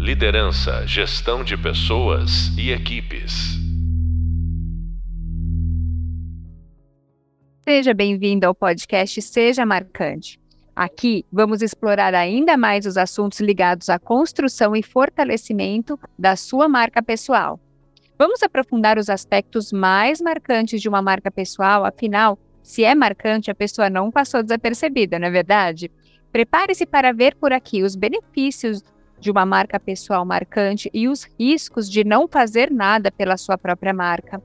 Liderança, gestão de pessoas e equipes. Seja bem-vindo ao podcast Seja Marcante. Aqui vamos explorar ainda mais os assuntos ligados à construção e fortalecimento da sua marca pessoal. Vamos aprofundar os aspectos mais marcantes de uma marca pessoal, afinal, se é marcante, a pessoa não passou desapercebida, não é verdade? Prepare-se para ver por aqui os benefícios de uma marca pessoal marcante e os riscos de não fazer nada pela sua própria marca.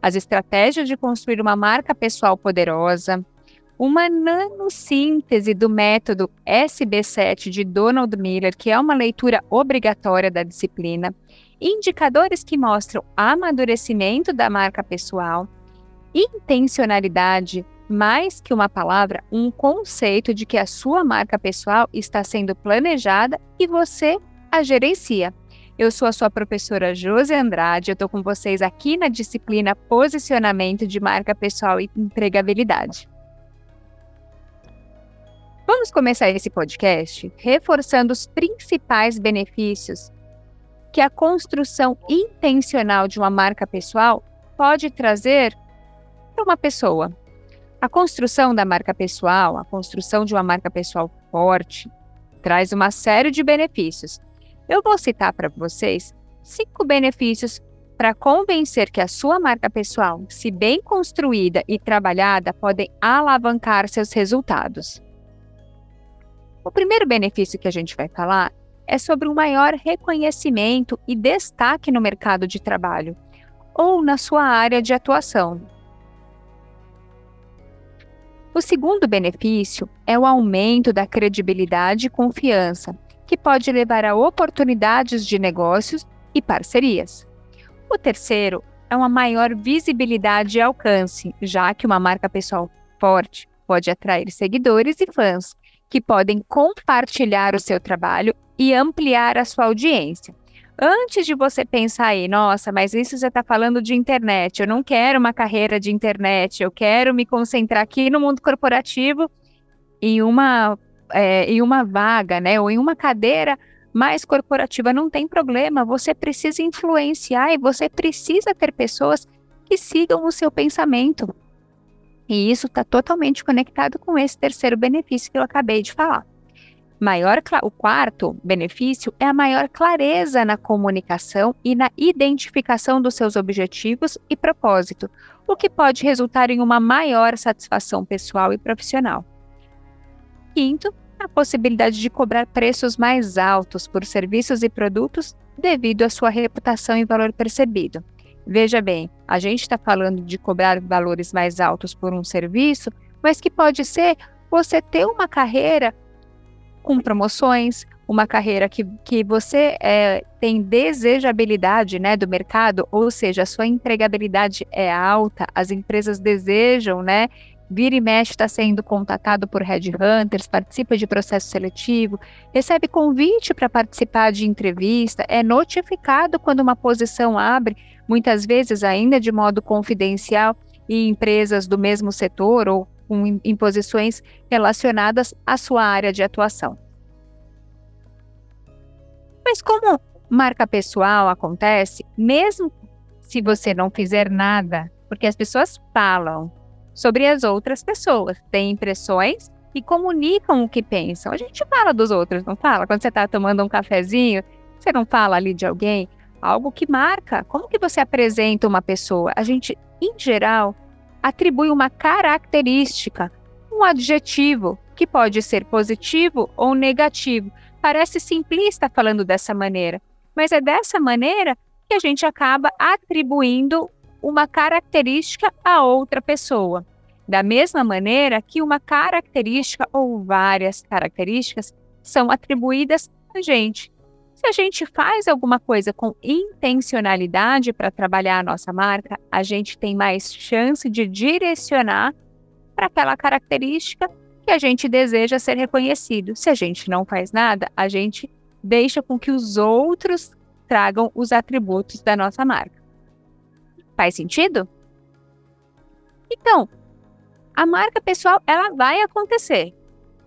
As estratégias de construir uma marca pessoal poderosa, uma nanossíntese do método SB7 de Donald Miller, que é uma leitura obrigatória da disciplina, indicadores que mostram amadurecimento da marca pessoal, intencionalidade, mais que uma palavra, um conceito de que a sua marca pessoal está sendo planejada e você a gerencia. Eu sou a sua professora Josi Andrade, eu estou com vocês aqui na disciplina Posicionamento de Marca Pessoal e Empregabilidade. Vamos começar esse podcast reforçando os principais benefícios que a construção intencional de uma marca pessoal pode trazer para uma pessoa. A construção da marca pessoal, a construção de uma marca pessoal forte, traz uma série de benefícios, eu vou citar para vocês cinco benefícios para convencer que a sua marca pessoal, se bem construída e trabalhada, podem alavancar seus resultados. O primeiro benefício que a gente vai falar é sobre um maior reconhecimento e destaque no mercado de trabalho ou na sua área de atuação. O segundo benefício é o aumento da credibilidade e confiança, que pode levar a oportunidades de negócios e parcerias. O terceiro é uma maior visibilidade e alcance, já que uma marca pessoal forte pode atrair seguidores e fãs que podem compartilhar o seu trabalho e ampliar a sua audiência. Antes de você pensar aí, nossa, mas isso você está falando de internet, eu não quero uma carreira de internet, eu quero me concentrar aqui no mundo corporativo em uma é, em uma vaga, né, ou em uma cadeira mais corporativa, não tem problema. Você precisa influenciar e você precisa ter pessoas que sigam o seu pensamento. E isso está totalmente conectado com esse terceiro benefício que eu acabei de falar. Maior, o quarto benefício é a maior clareza na comunicação e na identificação dos seus objetivos e propósito, o que pode resultar em uma maior satisfação pessoal e profissional. Quinto, a possibilidade de cobrar preços mais altos por serviços e produtos devido à sua reputação e valor percebido. Veja bem, a gente está falando de cobrar valores mais altos por um serviço, mas que pode ser você ter uma carreira com promoções, uma carreira que, que você é, tem desejabilidade né, do mercado, ou seja, a sua empregabilidade é alta, as empresas desejam né, vira e mexe está sendo contatado por headhunters, participa de processo seletivo, recebe convite para participar de entrevista, é notificado quando uma posição abre, muitas vezes ainda de modo confidencial, em empresas do mesmo setor ou com, em posições relacionadas à sua área de atuação. Mas como marca pessoal acontece, mesmo se você não fizer nada, porque as pessoas falam, sobre as outras pessoas, têm impressões e comunicam o que pensam. A gente fala dos outros, não fala? Quando você está tomando um cafezinho, você não fala ali de alguém? Algo que marca. Como que você apresenta uma pessoa? A gente, em geral, atribui uma característica, um adjetivo, que pode ser positivo ou negativo. Parece simplista falando dessa maneira, mas é dessa maneira que a gente acaba atribuindo uma característica a outra pessoa. Da mesma maneira que uma característica ou várias características são atribuídas a gente. Se a gente faz alguma coisa com intencionalidade para trabalhar a nossa marca, a gente tem mais chance de direcionar para aquela característica que a gente deseja ser reconhecido. Se a gente não faz nada, a gente deixa com que os outros tragam os atributos da nossa marca. Faz sentido? Então, a marca pessoal, ela vai acontecer.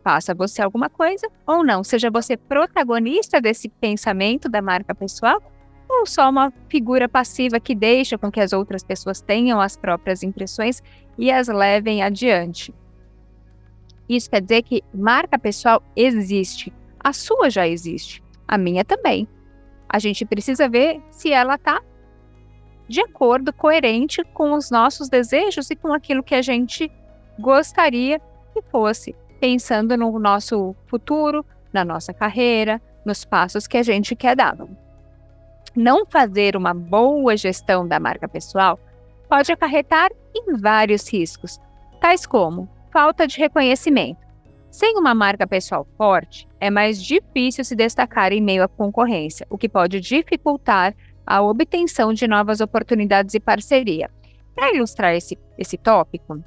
Faça você alguma coisa ou não, seja você protagonista desse pensamento da marca pessoal ou só uma figura passiva que deixa com que as outras pessoas tenham as próprias impressões e as levem adiante. Isso quer dizer que marca pessoal existe. A sua já existe, a minha também. A gente precisa ver se ela está de acordo, coerente com os nossos desejos e com aquilo que a gente gostaria que fosse, pensando no nosso futuro, na nossa carreira, nos passos que a gente quer dar. Não fazer uma boa gestão da marca pessoal pode acarretar em vários riscos, tais como falta de reconhecimento. Sem uma marca pessoal forte, é mais difícil se destacar em meio à concorrência, o que pode dificultar a obtenção de novas oportunidades e parceria. Para ilustrar esse, esse tópico,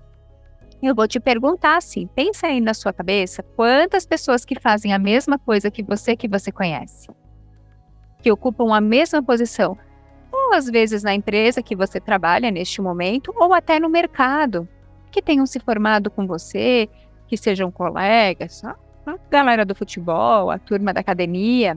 eu vou te perguntar assim: pensa aí na sua cabeça quantas pessoas que fazem a mesma coisa que você que você conhece, que ocupam a mesma posição, ou às vezes na empresa que você trabalha neste momento, ou até no mercado, que tenham se formado com você, que sejam colegas, a galera do futebol, a turma da academia.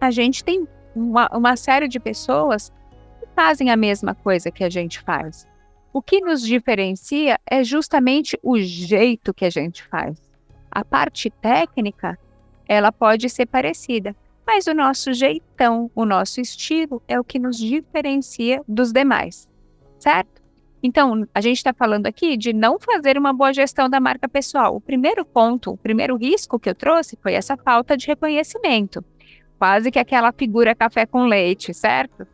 A gente tem uma, uma série de pessoas que fazem a mesma coisa que a gente faz. O que nos diferencia é justamente o jeito que a gente faz. A parte técnica, ela pode ser parecida, mas o nosso jeitão, o nosso estilo é o que nos diferencia dos demais, certo? Então, a gente está falando aqui de não fazer uma boa gestão da marca pessoal. O primeiro ponto, o primeiro risco que eu trouxe foi essa falta de reconhecimento quase que aquela figura café com leite, certo?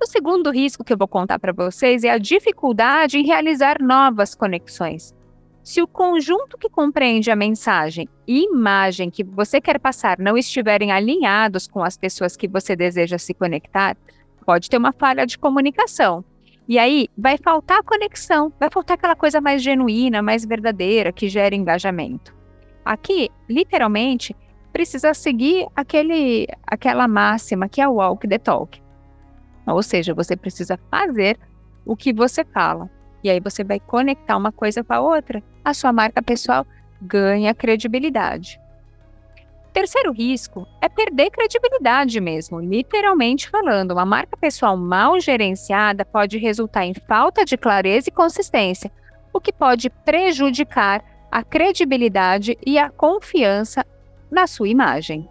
O segundo risco que eu vou contar para vocês é a dificuldade em realizar novas conexões. Se o conjunto que compreende a mensagem e imagem que você quer passar não estiverem alinhados com as pessoas que você deseja se conectar, pode ter uma falha de comunicação. E aí vai faltar conexão, vai faltar aquela coisa mais genuína, mais verdadeira que gera engajamento. Aqui, literalmente, precisa seguir aquele, aquela máxima que é o walk the talk. Ou seja, você precisa fazer o que você fala. E aí você vai conectar uma coisa com a outra. A sua marca pessoal ganha credibilidade. Terceiro risco é perder credibilidade mesmo, literalmente falando. Uma marca pessoal mal gerenciada pode resultar em falta de clareza e consistência, o que pode prejudicar a credibilidade e a confiança na sua imagem.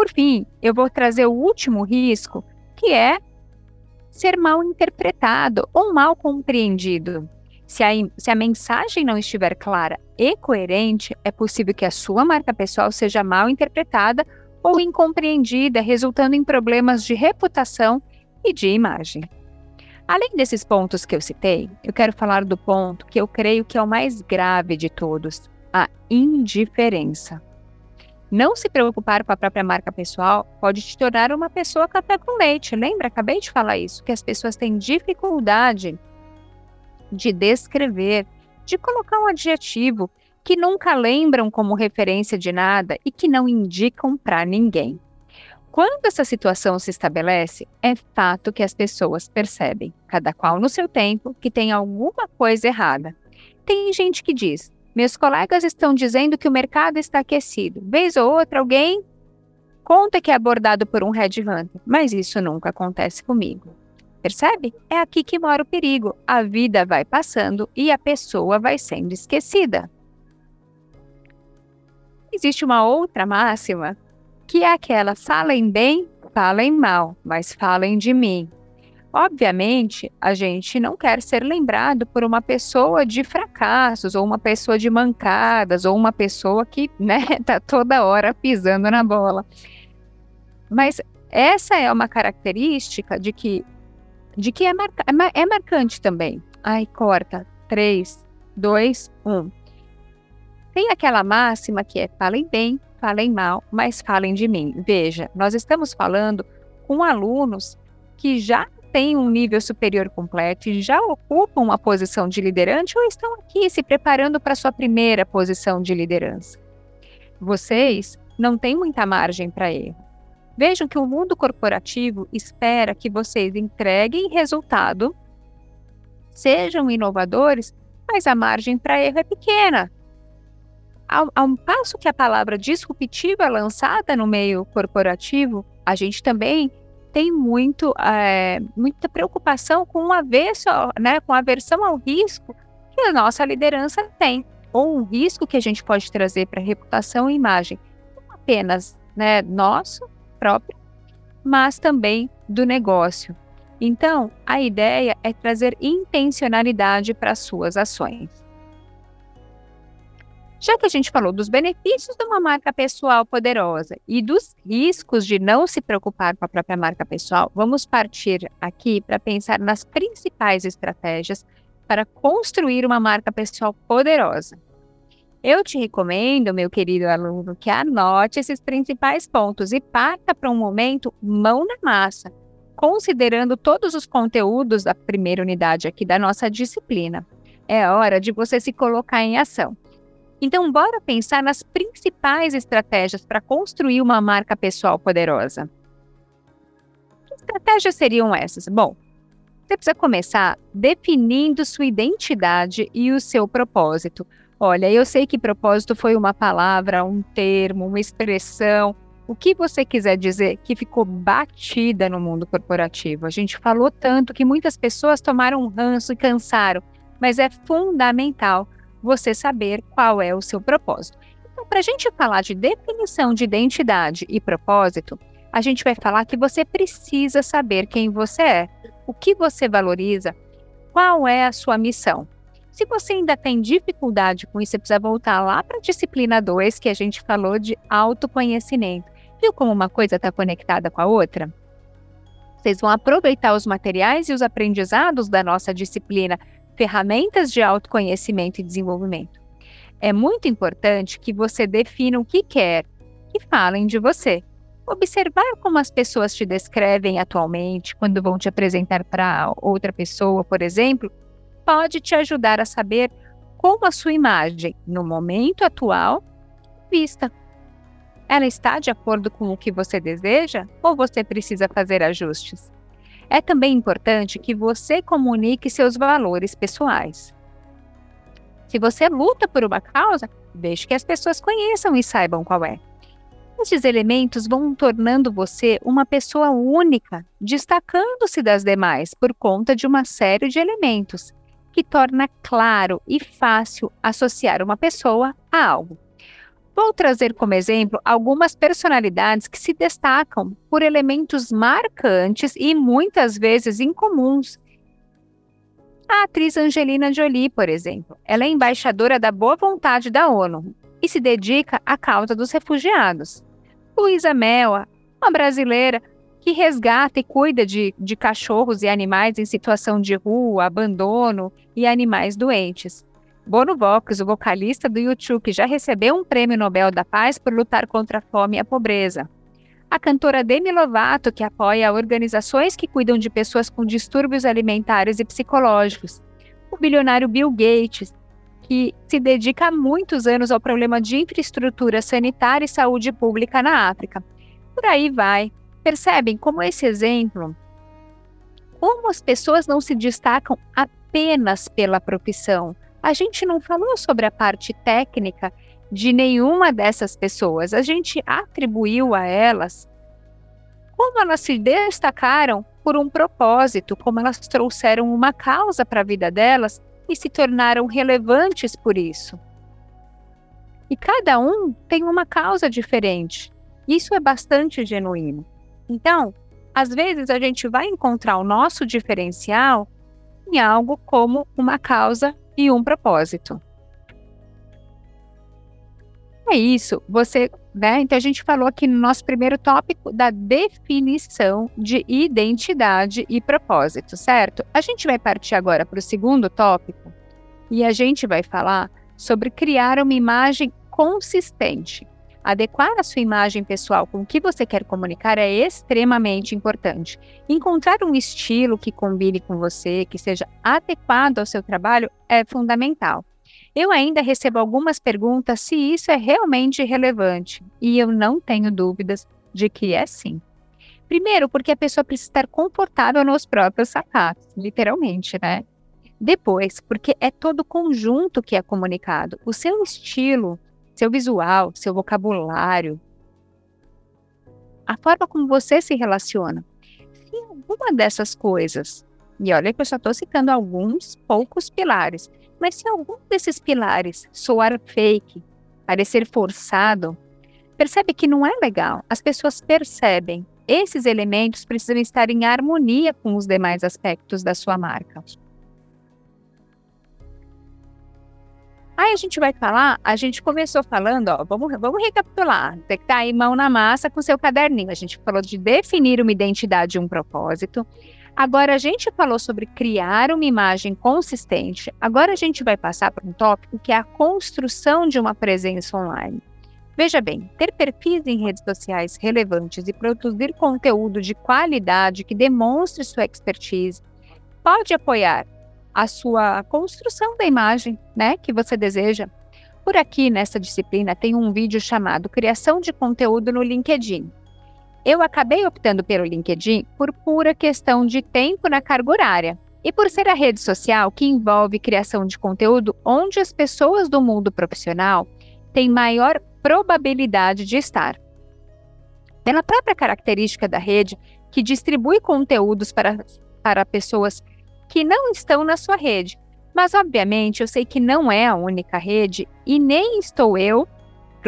Por fim, eu vou trazer o último risco, que é ser mal interpretado ou mal compreendido. Se a, se a mensagem não estiver clara e coerente, é possível que a sua marca pessoal seja mal interpretada ou incompreendida, resultando em problemas de reputação e de imagem. Além desses pontos que eu citei, eu quero falar do ponto que eu creio que é o mais grave de todos, a indiferença. Não se preocupar com a própria marca pessoal pode te tornar uma pessoa café com leite. Lembra? Acabei de falar isso, que as pessoas têm dificuldade de descrever, de colocar um adjetivo que nunca lembram como referência de nada e que não indicam para ninguém. Quando essa situação se estabelece, é fato que as pessoas percebem, cada qual no seu tempo, que tem alguma coisa errada. Tem gente que diz: meus colegas estão dizendo que o mercado está aquecido. Vez ou outra, alguém conta que é abordado por um headhunter, mas isso nunca acontece comigo. Percebe? É aqui que mora o perigo. A vida vai passando e a pessoa vai sendo esquecida. Existe uma outra máxima, que é aquela: falem bem, falem mal, mas falem de mim. Obviamente, a gente não quer ser lembrado por uma pessoa de fracassos, ou uma pessoa de mancadas, ou uma pessoa que, né, tá toda hora pisando na bola. Mas essa é uma característica de que, de que é, é, é marcante também. Ai, corta. 3, 2, 1. Tem aquela máxima que é falem bem, falem mal, mas falem de mim. Veja, nós estamos falando com alunos que já têm um nível superior completo e já ocupam uma posição de liderança ou estão aqui se preparando para sua primeira posição de liderança. Vocês não têm muita margem para erro. Vejam que o mundo corporativo espera que vocês entreguem resultado, sejam inovadores, mas a margem para erro é pequena. Ao, ao passo que a palavra disruptiva é lançada no meio corporativo, a gente também tem muito, é, muita preocupação com o avesso, né, com a aversão ao risco que a nossa liderança tem, ou um risco que a gente pode trazer para a reputação e imagem, não apenas né, nosso próprio, mas também do negócio. Então, a ideia é trazer intencionalidade para as suas ações. Já que a gente falou dos benefícios de uma marca pessoal poderosa e dos riscos de não se preocupar com a própria marca pessoal, vamos partir aqui para pensar nas principais estratégias para construir uma marca pessoal poderosa. Eu te recomendo, meu querido aluno, que anote esses principais pontos e parta para um momento mão na massa, considerando todos os conteúdos da primeira unidade aqui da nossa disciplina. É hora de você se colocar em ação. Então, bora pensar nas principais estratégias para construir uma marca pessoal poderosa. Que estratégias seriam essas? Bom, você precisa começar definindo sua identidade e o seu propósito. Olha, eu sei que propósito foi uma palavra, um termo, uma expressão, o que você quiser dizer que ficou batida no mundo corporativo. A gente falou tanto que muitas pessoas tomaram ranço e cansaram, mas é fundamental você saber qual é o seu propósito. Então, para a gente falar de definição de identidade e propósito, a gente vai falar que você precisa saber quem você é, o que você valoriza, qual é a sua missão. Se você ainda tem dificuldade com isso, você precisa voltar lá para a disciplina 2, que a gente falou de autoconhecimento. Viu como uma coisa está conectada com a outra? Vocês vão aproveitar os materiais e os aprendizados da nossa disciplina ferramentas de autoconhecimento e desenvolvimento. É muito importante que você defina o que quer que falem de você. Observar como as pessoas te descrevem atualmente, quando vão te apresentar para outra pessoa, por exemplo, pode te ajudar a saber como a sua imagem, no momento atual, vista. Ela está de acordo com o que você deseja ou você precisa fazer ajustes? É também importante que você comunique seus valores pessoais. Se você luta por uma causa, deixe que as pessoas conheçam e saibam qual é. Esses elementos vão tornando você uma pessoa única, destacando-se das demais por conta de uma série de elementos que torna claro e fácil associar uma pessoa a algo. Vou trazer como exemplo algumas personalidades que se destacam por elementos marcantes e muitas vezes incomuns. A atriz Angelina Jolie, por exemplo, ela é embaixadora da boa vontade da ONU e se dedica à causa dos refugiados. Luísa Mel, uma brasileira que resgata e cuida de, de cachorros e animais em situação de rua, abandono e animais doentes. Bono Vox, o vocalista do YouTube, que já recebeu um prêmio Nobel da Paz por lutar contra a fome e a pobreza. A cantora Demi Lovato, que apoia organizações que cuidam de pessoas com distúrbios alimentares e psicológicos. O bilionário Bill Gates, que se dedica há muitos anos ao problema de infraestrutura sanitária e saúde pública na África. Por aí vai. Percebem como esse exemplo, como as pessoas não se destacam apenas pela profissão, a gente não falou sobre a parte técnica de nenhuma dessas pessoas. A gente atribuiu a elas como elas se destacaram por um propósito, como elas trouxeram uma causa para a vida delas e se tornaram relevantes por isso. E cada um tem uma causa diferente. Isso é bastante genuíno. Então, às vezes a gente vai encontrar o nosso diferencial em algo como uma causa e um propósito. É isso, você, né? Então a gente falou aqui no nosso primeiro tópico da definição de identidade e propósito, certo? A gente vai partir agora para o segundo tópico e a gente vai falar sobre criar uma imagem consistente. Adequar a sua imagem pessoal com o que você quer comunicar é extremamente importante. Encontrar um estilo que combine com você, que seja adequado ao seu trabalho, é fundamental. Eu ainda recebo algumas perguntas se isso é realmente relevante, e eu não tenho dúvidas de que é sim. Primeiro, porque a pessoa precisa estar confortável nos próprios sapatos, literalmente, né? Depois, porque é todo o conjunto que é comunicado. O seu estilo, seu visual, seu vocabulário, a forma como você se relaciona. Se alguma dessas coisas, e olha que eu só estou citando alguns poucos pilares, mas se algum desses pilares soar fake, parecer forçado, percebe que não é legal. As pessoas percebem. Esses elementos precisam estar em harmonia com os demais aspectos da sua marca. Aí a gente vai falar, a gente começou falando, ó, vamos, vamos recapitular. Você que tá aí mão na massa com seu caderninho. A gente falou de definir uma identidade e um propósito. Agora a gente falou sobre criar uma imagem consistente. Agora a gente vai passar para um tópico que é a construção de uma presença online. Veja bem, ter perfis em redes sociais relevantes e produzir conteúdo de qualidade que demonstre sua expertise pode apoiar a sua construção da imagem, né, que você deseja. Por aqui nessa disciplina tem um vídeo chamado Criação de conteúdo no LinkedIn. Eu acabei optando pelo LinkedIn por pura questão de tempo na carga horária e por ser a rede social que envolve criação de conteúdo onde as pessoas do mundo profissional têm maior probabilidade de estar. Pela própria característica da rede, que distribui conteúdos para, para pessoas que não estão na sua rede. Mas, obviamente, eu sei que não é a única rede e nem estou eu,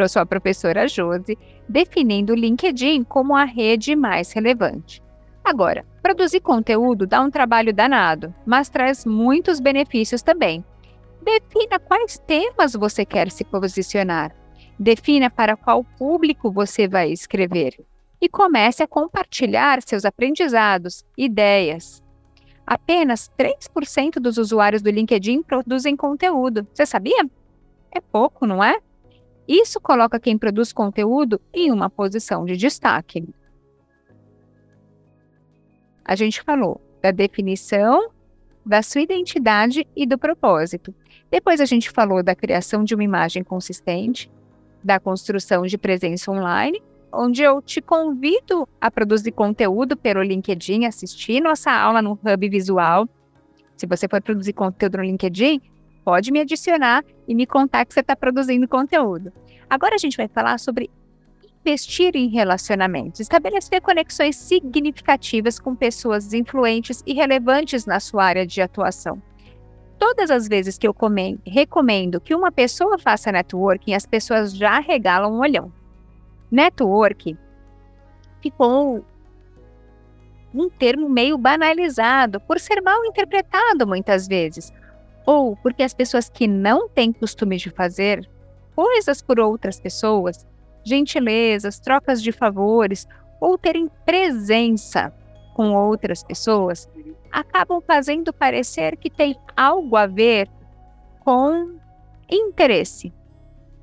sua professora Josi, definindo o LinkedIn como a rede mais relevante. Agora, produzir conteúdo dá um trabalho danado, mas traz muitos benefícios também. Defina quais temas você quer se posicionar. Defina para qual público você vai escrever. E comece a compartilhar seus aprendizados, ideias, Apenas 3% dos usuários do LinkedIn produzem conteúdo. Você sabia? É pouco, não é? Isso coloca quem produz conteúdo em uma posição de destaque. A gente falou da definição da sua identidade e do propósito. Depois a gente falou da criação de uma imagem consistente, da construção de presença online onde eu te convido a produzir conteúdo pelo LinkedIn, assistir nossa aula no Hub Visual. Se você for produzir conteúdo no LinkedIn, pode me adicionar e me contar que você está produzindo conteúdo. Agora a gente vai falar sobre investir em relacionamentos, estabelecer conexões significativas com pessoas influentes e relevantes na sua área de atuação. Todas as vezes que eu recomendo que uma pessoa faça networking, as pessoas já regalam um olhão. Network ficou um termo meio banalizado por ser mal interpretado muitas vezes, ou porque as pessoas que não têm costume de fazer coisas por outras pessoas, gentilezas, trocas de favores ou terem presença com outras pessoas, acabam fazendo parecer que tem algo a ver com interesse,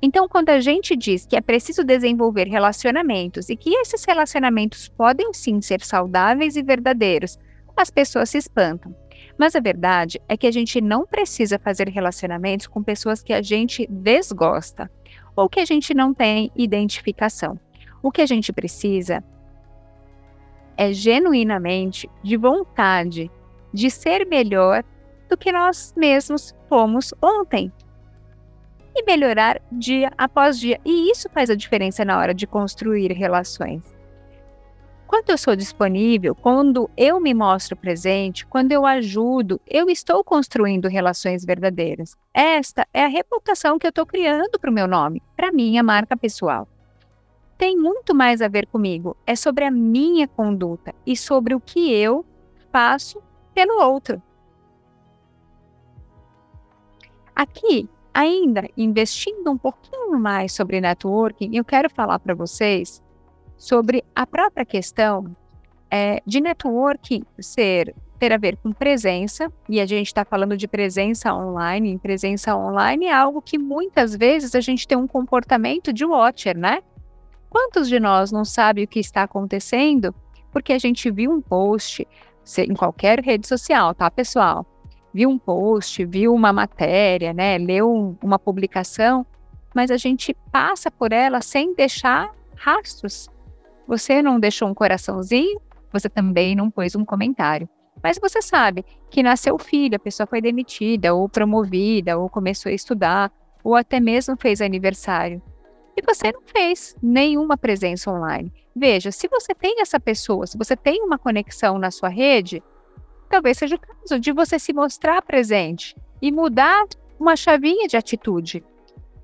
então, quando a gente diz que é preciso desenvolver relacionamentos e que esses relacionamentos podem sim ser saudáveis e verdadeiros, as pessoas se espantam. Mas a verdade é que a gente não precisa fazer relacionamentos com pessoas que a gente desgosta ou que a gente não tem identificação. O que a gente precisa é genuinamente de vontade de ser melhor do que nós mesmos fomos ontem e melhorar dia após dia. E isso faz a diferença na hora de construir relações. Quando eu sou disponível, quando eu me mostro presente, quando eu ajudo, eu estou construindo relações verdadeiras. Esta é a reputação que eu estou criando para o meu nome, para minha marca pessoal. Tem muito mais a ver comigo, é sobre a minha conduta e sobre o que eu faço pelo outro. Aqui Ainda investindo um pouquinho mais sobre networking, eu quero falar para vocês sobre a própria questão é, de networking ser ter a ver com presença, e a gente está falando de presença online, e presença online é algo que muitas vezes a gente tem um comportamento de watcher, né? Quantos de nós não sabe o que está acontecendo porque a gente viu um post em qualquer rede social, tá, pessoal? Viu um post, viu uma matéria, né, leu uma publicação, mas a gente passa por ela sem deixar rastros. Você não deixou um coraçãozinho, você também não pôs um comentário. Mas você sabe que nasceu filho, a pessoa foi demitida, ou promovida, ou começou a estudar, ou até mesmo fez aniversário. E você não fez nenhuma presença online. Veja, se você tem essa pessoa, se você tem uma conexão na sua rede, talvez seja o caso de você se mostrar presente e mudar uma chavinha de atitude,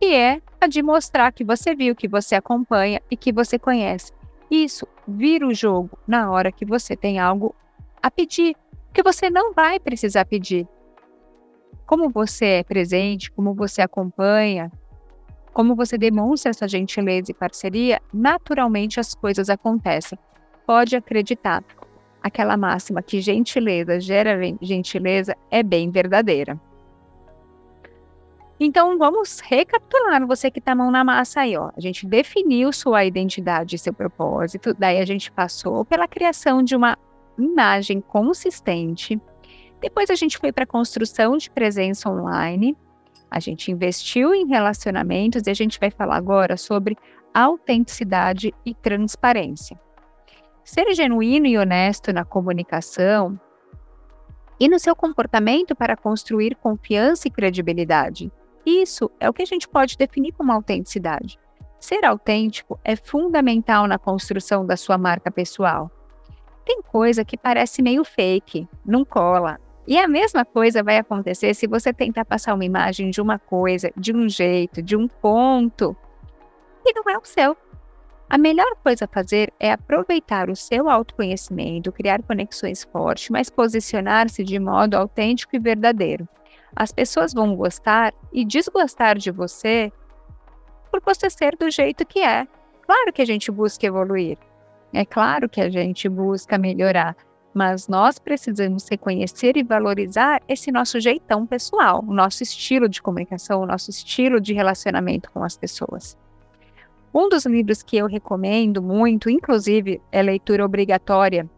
que é a de mostrar que você viu, que você acompanha e que você conhece. Isso vira o jogo na hora que você tem algo a pedir, que você não vai precisar pedir. Como você é presente, como você acompanha, como você demonstra essa gentileza e parceria, naturalmente as coisas acontecem. Pode acreditar. Aquela máxima que gentileza gera gentileza é bem verdadeira. Então vamos recapitular você que está mão na massa aí, ó. A gente definiu sua identidade e seu propósito, daí a gente passou pela criação de uma imagem consistente. Depois a gente foi para a construção de presença online. A gente investiu em relacionamentos e a gente vai falar agora sobre autenticidade e transparência. Ser genuíno e honesto na comunicação e no seu comportamento para construir confiança e credibilidade. Isso é o que a gente pode definir como autenticidade. Ser autêntico é fundamental na construção da sua marca pessoal. Tem coisa que parece meio fake, não cola. E a mesma coisa vai acontecer se você tentar passar uma imagem de uma coisa, de um jeito, de um ponto, e não é o seu. A melhor coisa a fazer é aproveitar o seu autoconhecimento, criar conexões fortes, mas posicionar-se de modo autêntico e verdadeiro. As pessoas vão gostar e desgostar de você por você ser do jeito que é. Claro que a gente busca evoluir, é claro que a gente busca melhorar, mas nós precisamos reconhecer e valorizar esse nosso jeitão pessoal, o nosso estilo de comunicação, o nosso estilo de relacionamento com as pessoas. Um dos livros que eu recomendo muito, inclusive é leitura obrigatória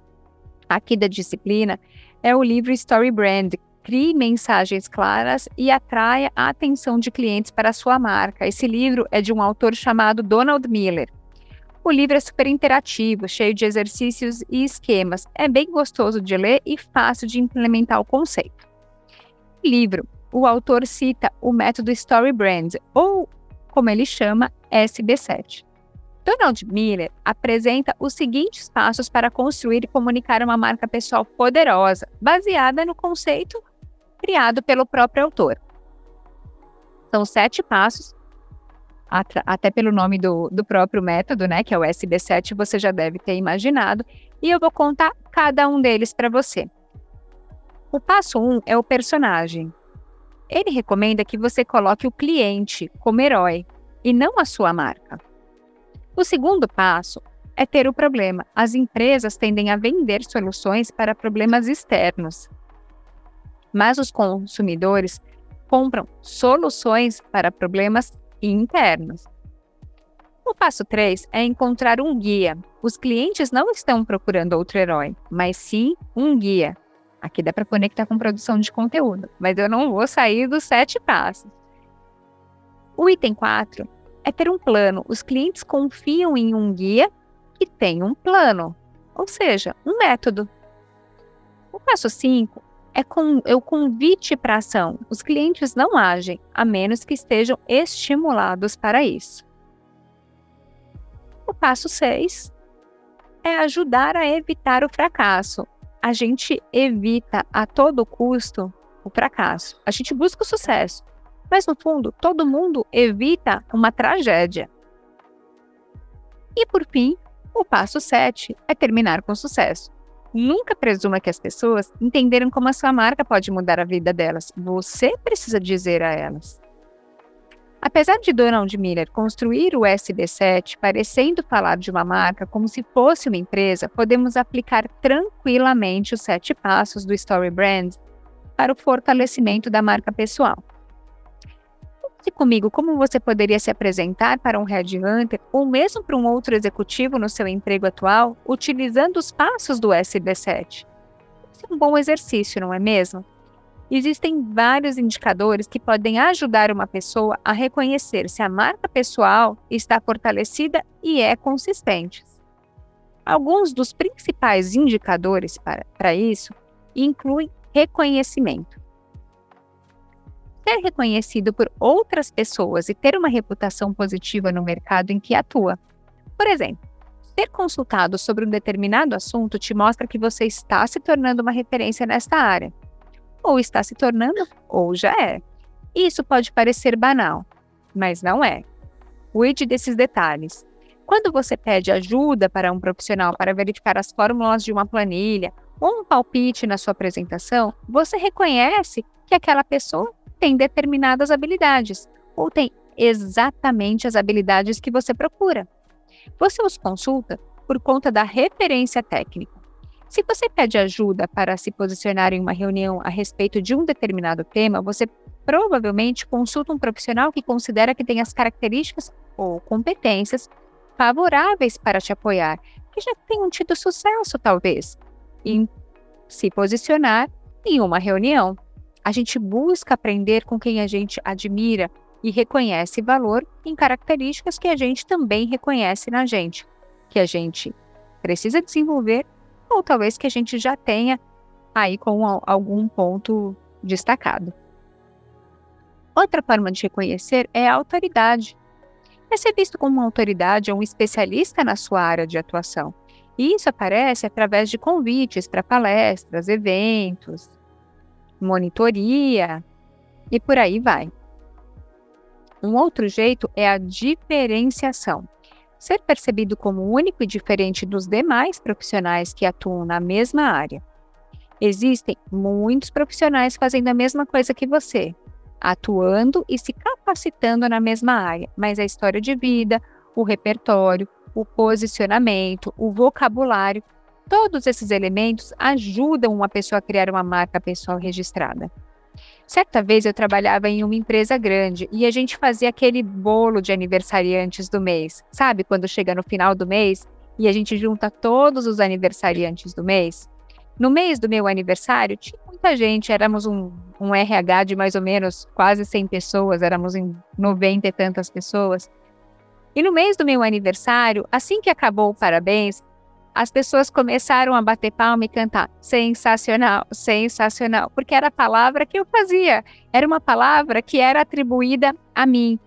aqui da disciplina, é o livro Story Brand. Crie mensagens claras e atraia a atenção de clientes para a sua marca. Esse livro é de um autor chamado Donald Miller. O livro é super interativo, cheio de exercícios e esquemas. É bem gostoso de ler e fácil de implementar o conceito. Livro, o autor cita o método Story Brand, ou como ele chama, SB7. Donald Miller apresenta os seguintes passos para construir e comunicar uma marca pessoal poderosa, baseada no conceito criado pelo próprio autor. São sete passos até pelo nome do, do próprio método, né, que é o SB7, você já deve ter imaginado, e eu vou contar cada um deles para você. O passo 1 um é o personagem. Ele recomenda que você coloque o cliente como herói e não a sua marca. O segundo passo é ter o problema. As empresas tendem a vender soluções para problemas externos, mas os consumidores compram soluções para problemas internos. O passo 3 é encontrar um guia. Os clientes não estão procurando outro herói, mas sim um guia. Aqui dá para conectar com produção de conteúdo, mas eu não vou sair dos sete passos. O item 4 é ter um plano. Os clientes confiam em um guia que tem um plano, ou seja, um método. O passo 5 é, com, é o convite para ação. Os clientes não agem a menos que estejam estimulados para isso. O passo 6 é ajudar a evitar o fracasso. A gente evita a todo custo o fracasso. A gente busca o sucesso, mas no fundo, todo mundo evita uma tragédia. E por fim, o passo 7 é terminar com sucesso. Nunca presuma que as pessoas entenderam como a sua marca pode mudar a vida delas. Você precisa dizer a elas. Apesar de Donald Miller construir o SB7 parecendo falar de uma marca como se fosse uma empresa, podemos aplicar tranquilamente os sete passos do Story Brand para o fortalecimento da marca pessoal. Pense comigo como você poderia se apresentar para um headhunter ou mesmo para um outro executivo no seu emprego atual utilizando os passos do SB7. Esse é um bom exercício, não é mesmo? Existem vários indicadores que podem ajudar uma pessoa a reconhecer se a marca pessoal está fortalecida e é consistente. Alguns dos principais indicadores para, para isso inclui reconhecimento. Ser reconhecido por outras pessoas e ter uma reputação positiva no mercado em que atua. Por exemplo, ser consultado sobre um determinado assunto te mostra que você está se tornando uma referência nesta área. Ou está se tornando, ou já é. Isso pode parecer banal, mas não é. Cuide desses detalhes. Quando você pede ajuda para um profissional para verificar as fórmulas de uma planilha ou um palpite na sua apresentação, você reconhece que aquela pessoa tem determinadas habilidades ou tem exatamente as habilidades que você procura. Você os consulta por conta da referência técnica. Se você pede ajuda para se posicionar em uma reunião a respeito de um determinado tema, você provavelmente consulta um profissional que considera que tem as características ou competências favoráveis para te apoiar, que já tenham tido sucesso, talvez, em se posicionar em uma reunião. A gente busca aprender com quem a gente admira e reconhece valor em características que a gente também reconhece na gente, que a gente precisa desenvolver ou talvez que a gente já tenha aí com algum ponto destacado. Outra forma de reconhecer é a autoridade. É ser visto como uma autoridade ou um especialista na sua área de atuação. E isso aparece através de convites para palestras, eventos, monitoria e por aí vai. Um outro jeito é a diferenciação. Ser percebido como único e diferente dos demais profissionais que atuam na mesma área. Existem muitos profissionais fazendo a mesma coisa que você, atuando e se capacitando na mesma área, mas a história de vida, o repertório, o posicionamento, o vocabulário, todos esses elementos ajudam uma pessoa a criar uma marca pessoal registrada. Certa vez eu trabalhava em uma empresa grande e a gente fazia aquele bolo de aniversariantes do mês. Sabe quando chega no final do mês e a gente junta todos os aniversariantes do mês? No mês do meu aniversário, tinha muita gente, éramos um, um RH de mais ou menos quase 100 pessoas, éramos em 90 e tantas pessoas. E no mês do meu aniversário, assim que acabou o parabéns, as pessoas começaram a bater palma e cantar sensacional, sensacional, porque era a palavra que eu fazia, era uma palavra que era atribuída a mim.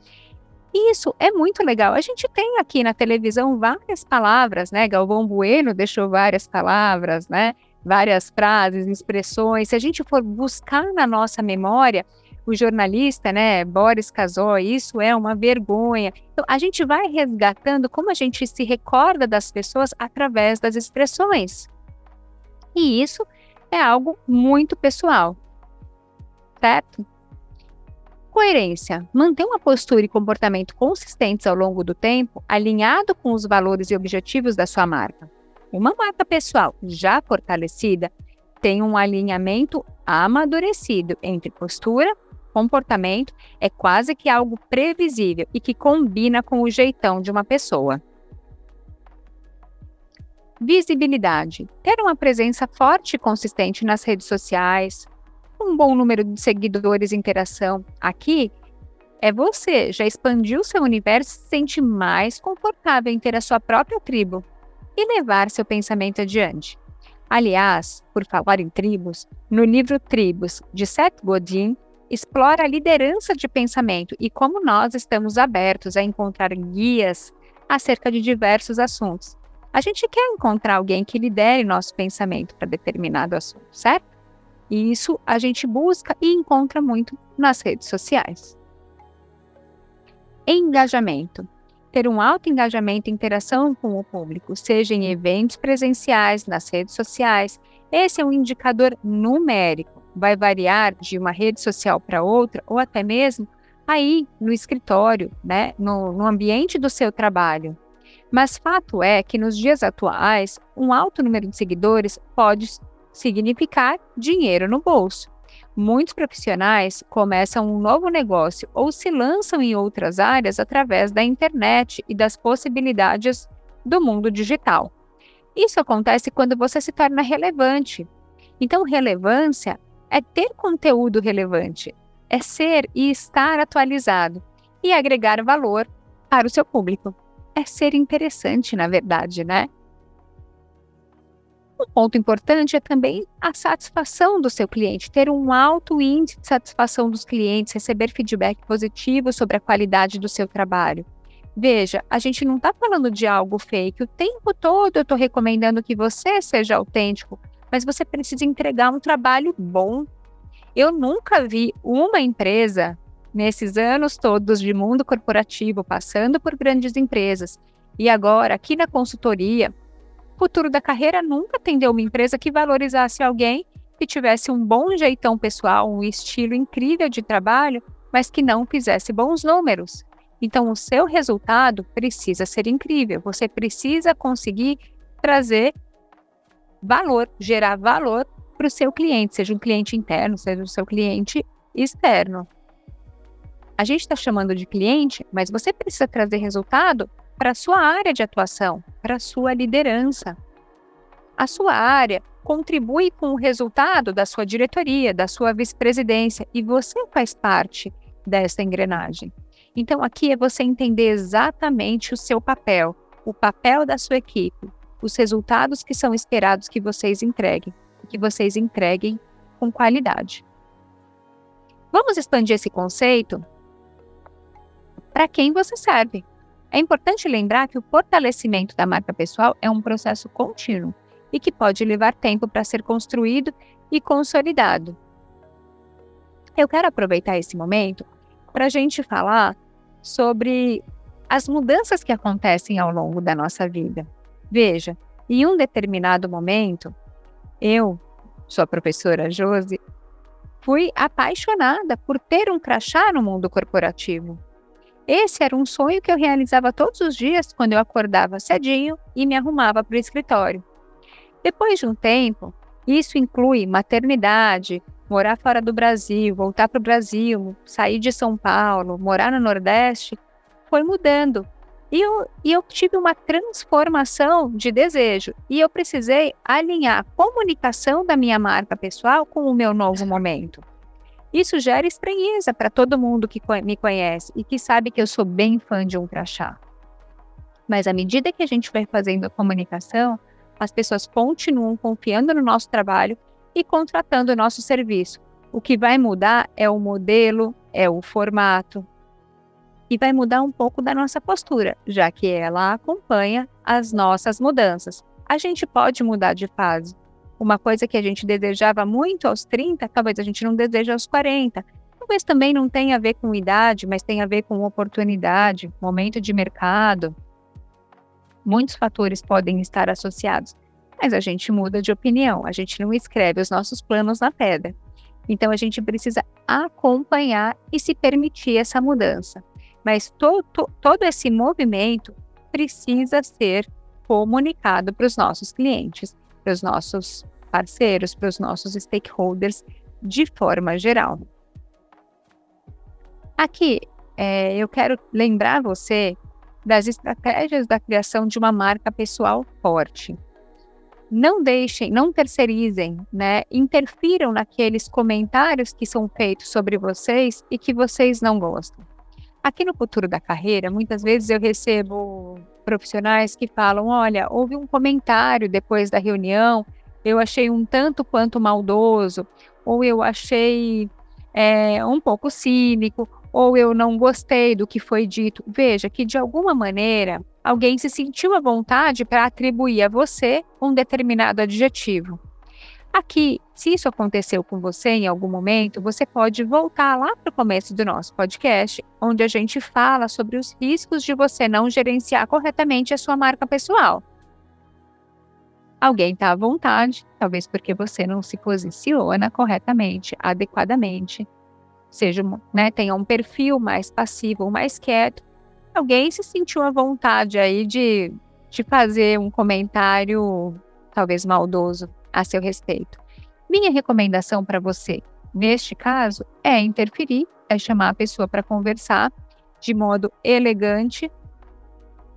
Isso é muito legal. A gente tem aqui na televisão várias palavras, né? Galvão Bueno deixou várias palavras, né? várias frases, expressões. Se a gente for buscar na nossa memória, o jornalista, né, Boris Casoy, isso é uma vergonha. Então, a gente vai resgatando como a gente se recorda das pessoas através das expressões. E isso é algo muito pessoal, certo? Coerência. Manter uma postura e comportamento consistentes ao longo do tempo, alinhado com os valores e objetivos da sua marca. Uma marca pessoal já fortalecida tem um alinhamento amadurecido entre postura, comportamento, é quase que algo previsível e que combina com o jeitão de uma pessoa. Visibilidade. Ter uma presença forte e consistente nas redes sociais, um bom número de seguidores e interação. Aqui é você, já expandiu seu universo e se sente mais confortável em ter a sua própria tribo, e levar seu pensamento adiante. Aliás, por falar em tribos, no livro Tribos, de Seth Godin, explora a liderança de pensamento e como nós estamos abertos a encontrar guias acerca de diversos assuntos. A gente quer encontrar alguém que lidere nosso pensamento para determinado assunto, certo? E isso a gente busca e encontra muito nas redes sociais. Engajamento ter um alto engajamento e interação com o público, seja em eventos presenciais, nas redes sociais. Esse é um indicador numérico. Vai variar de uma rede social para outra, ou até mesmo aí no escritório, né, no, no ambiente do seu trabalho. Mas fato é que nos dias atuais, um alto número de seguidores pode significar dinheiro no bolso. Muitos profissionais começam um novo negócio ou se lançam em outras áreas através da internet e das possibilidades do mundo digital. Isso acontece quando você se torna relevante. Então, relevância é ter conteúdo relevante, é ser e estar atualizado e agregar valor para o seu público. É ser interessante, na verdade, né? Um ponto importante é também a satisfação do seu cliente, ter um alto índice de satisfação dos clientes, receber feedback positivo sobre a qualidade do seu trabalho. Veja, a gente não está falando de algo fake. O tempo todo eu estou recomendando que você seja autêntico, mas você precisa entregar um trabalho bom. Eu nunca vi uma empresa, nesses anos todos de mundo corporativo, passando por grandes empresas, e agora aqui na consultoria, futuro da carreira nunca atendeu uma empresa que valorizasse alguém que tivesse um bom jeitão pessoal, um estilo incrível de trabalho, mas que não fizesse bons números. Então, o seu resultado precisa ser incrível. Você precisa conseguir trazer valor, gerar valor para o seu cliente, seja um cliente interno, seja o seu cliente externo. A gente está chamando de cliente, mas você precisa trazer resultado para a sua área de atuação, para a sua liderança. A sua área contribui com o resultado da sua diretoria, da sua vice-presidência, e você faz parte dessa engrenagem. Então, aqui é você entender exatamente o seu papel, o papel da sua equipe, os resultados que são esperados que vocês entreguem, que vocês entreguem com qualidade. Vamos expandir esse conceito para quem você serve. É importante lembrar que o fortalecimento da marca pessoal é um processo contínuo e que pode levar tempo para ser construído e consolidado. Eu quero aproveitar esse momento para a gente falar sobre as mudanças que acontecem ao longo da nossa vida. Veja, em um determinado momento, eu, sua professora Josi, fui apaixonada por ter um crachá no mundo corporativo. Esse era um sonho que eu realizava todos os dias quando eu acordava cedinho e me arrumava para o escritório. Depois de um tempo, isso inclui maternidade, morar fora do Brasil, voltar para o Brasil, sair de São Paulo, morar no Nordeste, foi mudando. E eu, e eu tive uma transformação de desejo. E eu precisei alinhar a comunicação da minha marca pessoal com o meu novo momento. Isso gera estranheza para todo mundo que me conhece e que sabe que eu sou bem fã de um crachá. Mas à medida que a gente vai fazendo a comunicação, as pessoas continuam confiando no nosso trabalho e contratando o nosso serviço. O que vai mudar é o modelo, é o formato. E vai mudar um pouco da nossa postura, já que ela acompanha as nossas mudanças. A gente pode mudar de fase, uma coisa que a gente desejava muito aos 30, talvez a gente não deseje aos 40. Talvez também não tenha a ver com idade, mas tenha a ver com oportunidade, momento de mercado. Muitos fatores podem estar associados, mas a gente muda de opinião, a gente não escreve os nossos planos na pedra. Então a gente precisa acompanhar e se permitir essa mudança. Mas to, to, todo esse movimento precisa ser comunicado para os nossos clientes, para os nossos parceiros, para os nossos stakeholders de forma geral. Aqui, é, eu quero lembrar você das estratégias da criação de uma marca pessoal forte. Não deixem, não terceirizem, né? Interfiram naqueles comentários que são feitos sobre vocês e que vocês não gostam. Aqui no futuro da carreira, muitas vezes eu recebo profissionais que falam: olha, houve um comentário depois da reunião eu achei um tanto quanto maldoso, ou eu achei é, um pouco cínico, ou eu não gostei do que foi dito. Veja que, de alguma maneira, alguém se sentiu à vontade para atribuir a você um determinado adjetivo. Aqui, se isso aconteceu com você em algum momento, você pode voltar lá para o começo do nosso podcast, onde a gente fala sobre os riscos de você não gerenciar corretamente a sua marca pessoal alguém está à vontade, talvez porque você não se posiciona corretamente, adequadamente, seja, né, tenha um perfil mais passivo mais quieto. Alguém se sentiu à vontade aí de, de fazer um comentário talvez maldoso a seu respeito. Minha recomendação para você, neste caso, é interferir, é chamar a pessoa para conversar de modo elegante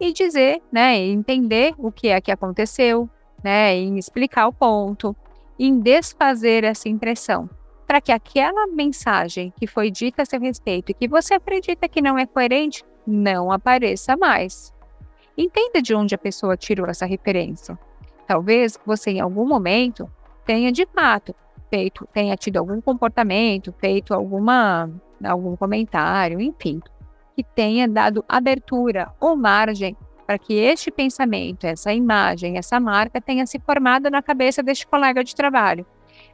e dizer, né, entender o que é que aconteceu, né, em explicar o ponto, em desfazer essa impressão, para que aquela mensagem que foi dita a seu respeito e que você acredita que não é coerente não apareça mais. Entenda de onde a pessoa tirou essa referência. Talvez você em algum momento tenha de fato feito, tenha tido algum comportamento, feito alguma algum comentário, enfim, que tenha dado abertura ou margem para que este pensamento, essa imagem, essa marca tenha se formado na cabeça deste colega de trabalho.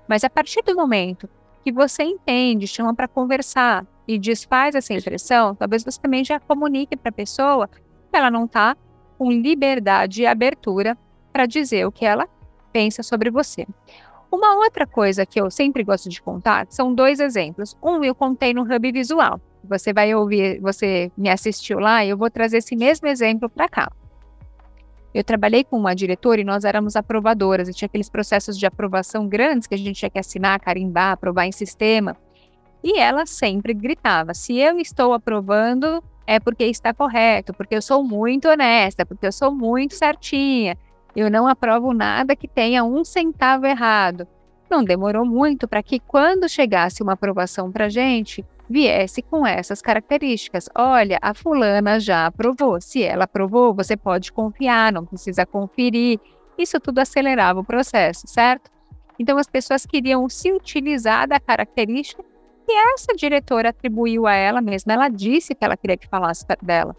Mas a partir do momento que você entende, chama para conversar e desfaz essa impressão, talvez você também já comunique para a pessoa que ela não está com liberdade e abertura para dizer o que ela pensa sobre você. Uma outra coisa que eu sempre gosto de contar são dois exemplos. Um eu contei no Hub Visual. Você vai ouvir, você me assistiu lá e eu vou trazer esse mesmo exemplo para cá. Eu trabalhei com uma diretora e nós éramos aprovadoras, e tinha aqueles processos de aprovação grandes que a gente tinha que assinar, carimbar, aprovar em sistema. E ela sempre gritava: se eu estou aprovando, é porque está correto, porque eu sou muito honesta, porque eu sou muito certinha. Eu não aprovo nada que tenha um centavo errado. Não demorou muito para que, quando chegasse uma aprovação para a gente, viesse com essas características. Olha, a fulana já aprovou. Se ela aprovou, você pode confiar, não precisa conferir. Isso tudo acelerava o processo, certo? Então, as pessoas queriam se utilizar da característica que essa diretora atribuiu a ela mesma. Ela disse que ela queria que falasse dela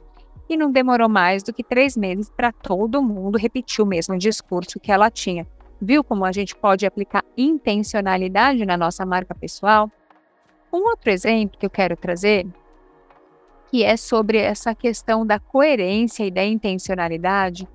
e não demorou mais do que três meses para todo mundo repetir o mesmo discurso que ela tinha. Viu como a gente pode aplicar intencionalidade na nossa marca pessoal? Um outro exemplo que eu quero trazer, que é sobre essa questão da coerência e da intencionalidade,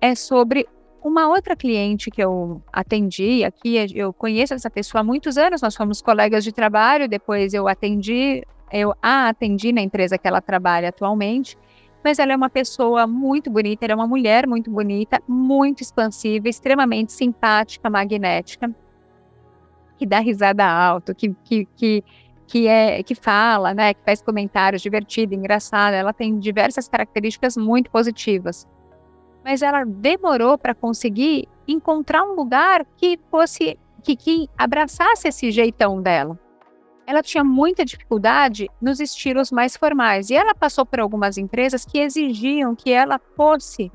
é sobre uma outra cliente que eu atendi aqui. Eu conheço essa pessoa há muitos anos, nós fomos colegas de trabalho, depois eu atendi, eu a atendi na empresa que ela trabalha atualmente mas ela é uma pessoa muito bonita, ela é uma mulher muito bonita, muito expansiva, extremamente simpática, magnética, que dá risada alto, que, que, que, que, é, que fala, né, que faz comentários divertido, engraçado, ela tem diversas características muito positivas. Mas ela demorou para conseguir encontrar um lugar que fosse que, que abraçasse esse jeitão dela ela tinha muita dificuldade nos estilos mais formais. E ela passou por algumas empresas que exigiam que ela fosse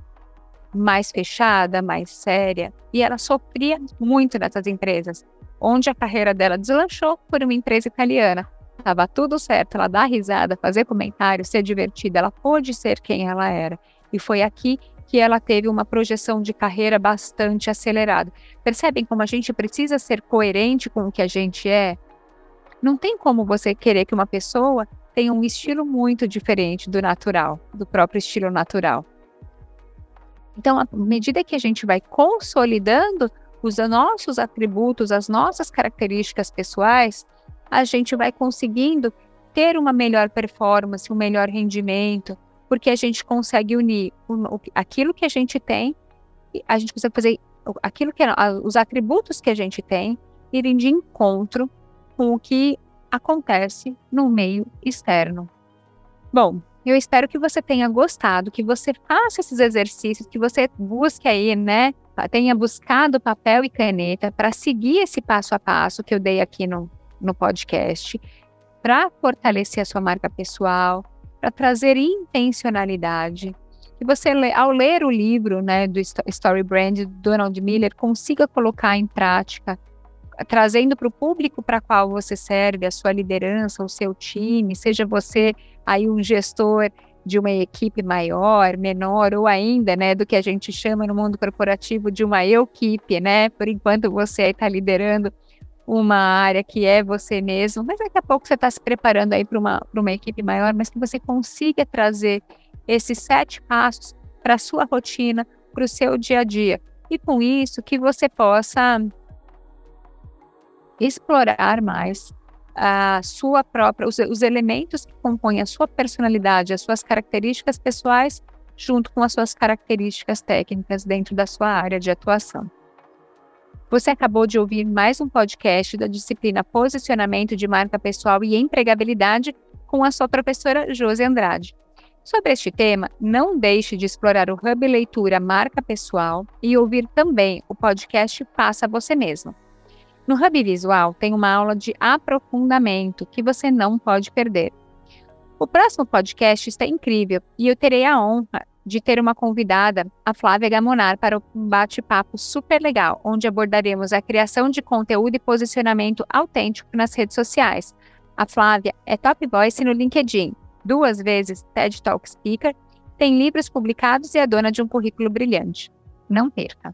mais fechada, mais séria. E ela sofria muito nessas empresas, onde a carreira dela deslanchou por uma empresa italiana. Estava tudo certo, ela dá risada, fazer comentários, ser divertida, ela pôde ser quem ela era. E foi aqui que ela teve uma projeção de carreira bastante acelerada. Percebem como a gente precisa ser coerente com o que a gente é? Não tem como você querer que uma pessoa tenha um estilo muito diferente do natural, do próprio estilo natural. Então, à medida que a gente vai consolidando os nossos atributos, as nossas características pessoais, a gente vai conseguindo ter uma melhor performance, um melhor rendimento, porque a gente consegue unir aquilo que a gente tem, a gente precisa fazer aquilo que os atributos que a gente tem irem de encontro com o que acontece no meio externo. Bom, eu espero que você tenha gostado, que você faça esses exercícios, que você busque aí, né? Tenha buscado papel e caneta para seguir esse passo a passo que eu dei aqui no, no podcast, para fortalecer a sua marca pessoal, para trazer intencionalidade. Que você, ao ler o livro né, do Story Brand do Donald Miller, consiga colocar em prática trazendo para o público para qual você serve, a sua liderança, o seu time, seja você aí um gestor de uma equipe maior, menor, ou ainda, né, do que a gente chama no mundo corporativo de uma equipe, né? Por enquanto você está liderando uma área que é você mesmo, mas daqui a pouco você está se preparando aí para uma, uma equipe maior, mas que você consiga trazer esses sete passos para a sua rotina, para o seu dia a dia. E com isso que você possa explorar mais a sua própria, os, os elementos que compõem a sua personalidade, as suas características pessoais, junto com as suas características técnicas dentro da sua área de atuação. Você acabou de ouvir mais um podcast da disciplina Posicionamento de Marca Pessoal e Empregabilidade com a sua professora Josi Andrade. Sobre este tema, não deixe de explorar o Hub Leitura Marca Pessoal e ouvir também o podcast Faça Você Mesmo. No Hub Visual tem uma aula de aprofundamento que você não pode perder. O próximo podcast está incrível e eu terei a honra de ter uma convidada, a Flávia Gamonar, para um bate-papo super legal, onde abordaremos a criação de conteúdo e posicionamento autêntico nas redes sociais. A Flávia é top voice no LinkedIn, duas vezes TED Talk Speaker, tem livros publicados e é dona de um currículo brilhante. Não perca!